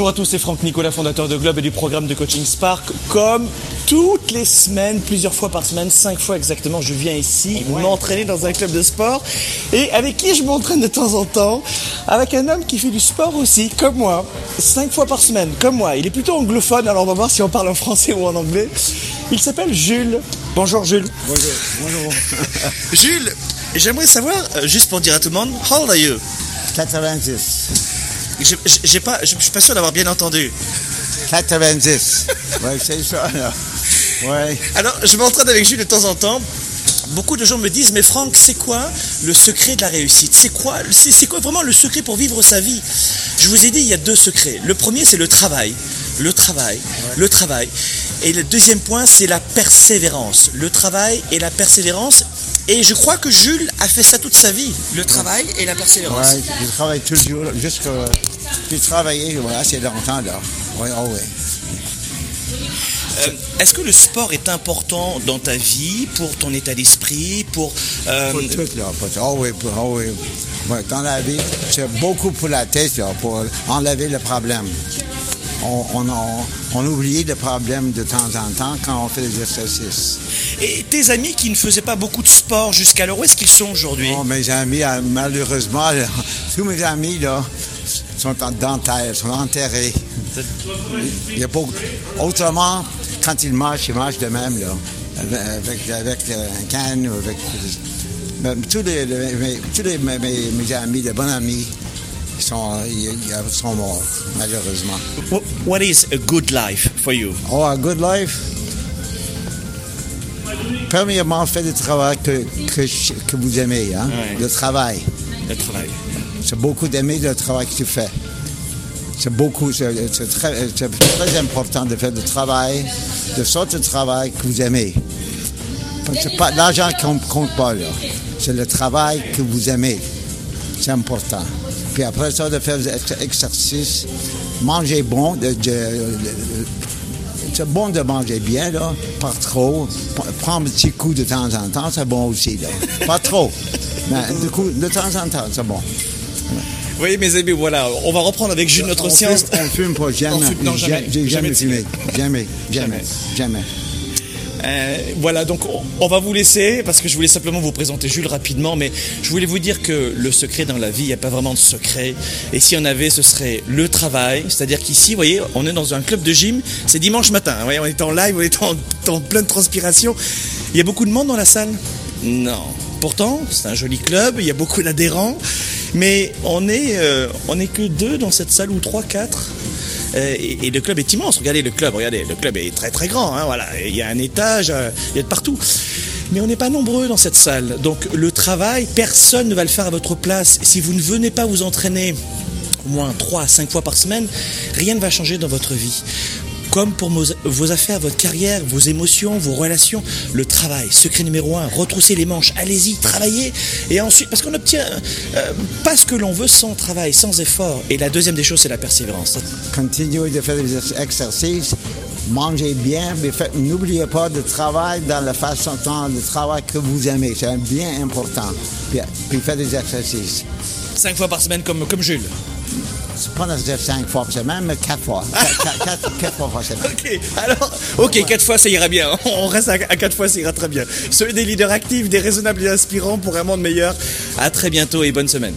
Bonjour à tous, c'est Franck Nicolas, fondateur de Globe et du programme de coaching Spark. Comme toutes les semaines, plusieurs fois par semaine, cinq fois exactement, je viens ici m'entraîner dans un club de sport et avec qui je m'entraîne de temps en temps, avec un homme qui fait du sport aussi, comme moi, cinq fois par semaine, comme moi. Il est plutôt anglophone, alors on va voir si on parle en français ou en anglais. Il s'appelle Jules. Bonjour Jules. Bonjour. Bonjour. Jules, j'aimerais savoir, euh, juste pour dire à tout le monde, how old are you? 90. Je- J'ai pas, je je suis pas sûr d'avoir bien entendu. 90. ouais, c'est ça, là. Ouais. Alors, je m'entraîne avec Jules de temps en temps. Beaucoup de gens me disent, mais Franck, c'est quoi le secret de la réussite? C'est quoi, c'est c'est quoi vraiment le secret pour vivre sa vie? Je vous ai dit, il y a deux secrets. Le premier, c'est le travail. Le travail. Le travail. Et le deuxième point, c'est la persévérance. Le travail et la persévérance. Et je crois que Jules a fait ça toute sa vie. Le travail et la persévérance. Ouais, je travaille toujours, jusqu'à. J'ai travaillé ouais, assez longtemps, là. Oui, oh, oui. Euh, Est-ce que le sport est important dans ta vie, pour ton état d'esprit, pour... euh, Pour tout, là. Pour, oh, oui, pour, oh, oui. Ouais, dans la vie, c'est beaucoup pour la tête, là, pour enlever le problème. On, on, on, on oublie le problème de temps en temps quand on fait des exercices. Et tes amis qui ne faisaient pas beaucoup de sport jusqu'alors, où est-ce qu'ils sont aujourd'hui? Bon, mes amis, euh, malheureusement, là, tous mes amis, là, sont en dentaire, sont enterrés. Il y a pas... Autrement, quand ils marchent, ils marchent de même, là, avec, avec euh, un canne ou avec... Tous les, tous les- mes, mes- amis, les bons amis, ils sont, ils, ils sont morts, malheureusement. Wh- What is a good life for you? Oh, a good life? Premièrement, faites du travail que, que, que vous aimez, hein? Ouais. Le travail. Le travail. C'est beaucoup d'aimer le travail que tu fais. C'est beaucoup, c'est très, très important de faire du travail, de sorte de travail que vous aimez. C'est pas l'argent compte, compte pas, là. C'est le travail que vous aimez. C'est important. Puis après ça, de faire des ex- exercices, manger bon, de- de- de- c'est bon de manger bien, là, pas trop. Prendre un petit coup de temps en temps, c'est bon aussi, là. Pas trop. Mais du coup, de temps en temps, c'est bon. Oui, mes amis, voilà, on va reprendre avec Jules notre on séance. Fume, on fume pas, jamais. On fume- non, jamais. J'ai Jamais de. Jamais, jamais, jamais. Euh, voilà, donc on, va vous laisser parce que je voulais simplement vous présenter Jules rapidement, mais je voulais vous dire que le secret dans la vie, il n'y a pas vraiment de secret. Et si on avait, ce serait le travail. C'est-à-dire qu'ici, vous voyez, on est dans un club de gym, c'est dimanche matin. Vous on est en live, on est en, en pleine transpiration. Il y a beaucoup de monde dans la salle? Non. Pourtant, c'est un joli club, il y a beaucoup d'adhérents, mais on est, euh, que deux dans cette salle ou trois, quatre. Euh, et, le club est immense. Regardez le club, regardez, le club est très très grand. hein, voilà, il y a un étage, euh, il y a de partout. Mais on n'est pas nombreux dans cette salle. Donc le travail, personne ne va le faire à votre place. Si vous ne venez pas vous entraîner au moins 3 à 5 fois par semaine, rien ne va changer dans votre vie. Comme pour vos, affaires, votre carrière, vos émotions, vos relations, le travail, secret numéro un, retroussez les manches, allez-y, travaillez. Et ensuite, parce qu'on n'obtient euh, pas ce que l'on veut sans travail, sans effort. Et la deuxième des choses, c'est la persévérance. Continuez de faire des ex- exercices, mangez bien, mais n'oubliez pas de travailler dans la façon de travail que vous aimez. C'est bien important. Puis, puis faites des exercices. Cinq fois par semaine comme, comme Jules. Pas nécessaire cinq fois par semaine, mais quatre fois. Quatre, quatre- quatre- quatre fois par semaine. Ok, alors, ok, quatre fois ça ira bien. On reste à, à quatre fois, ça ira très bien. Soyez des leaders actifs, des raisonnables et inspirants pour un monde meilleur. À très bientôt et bonne semaine.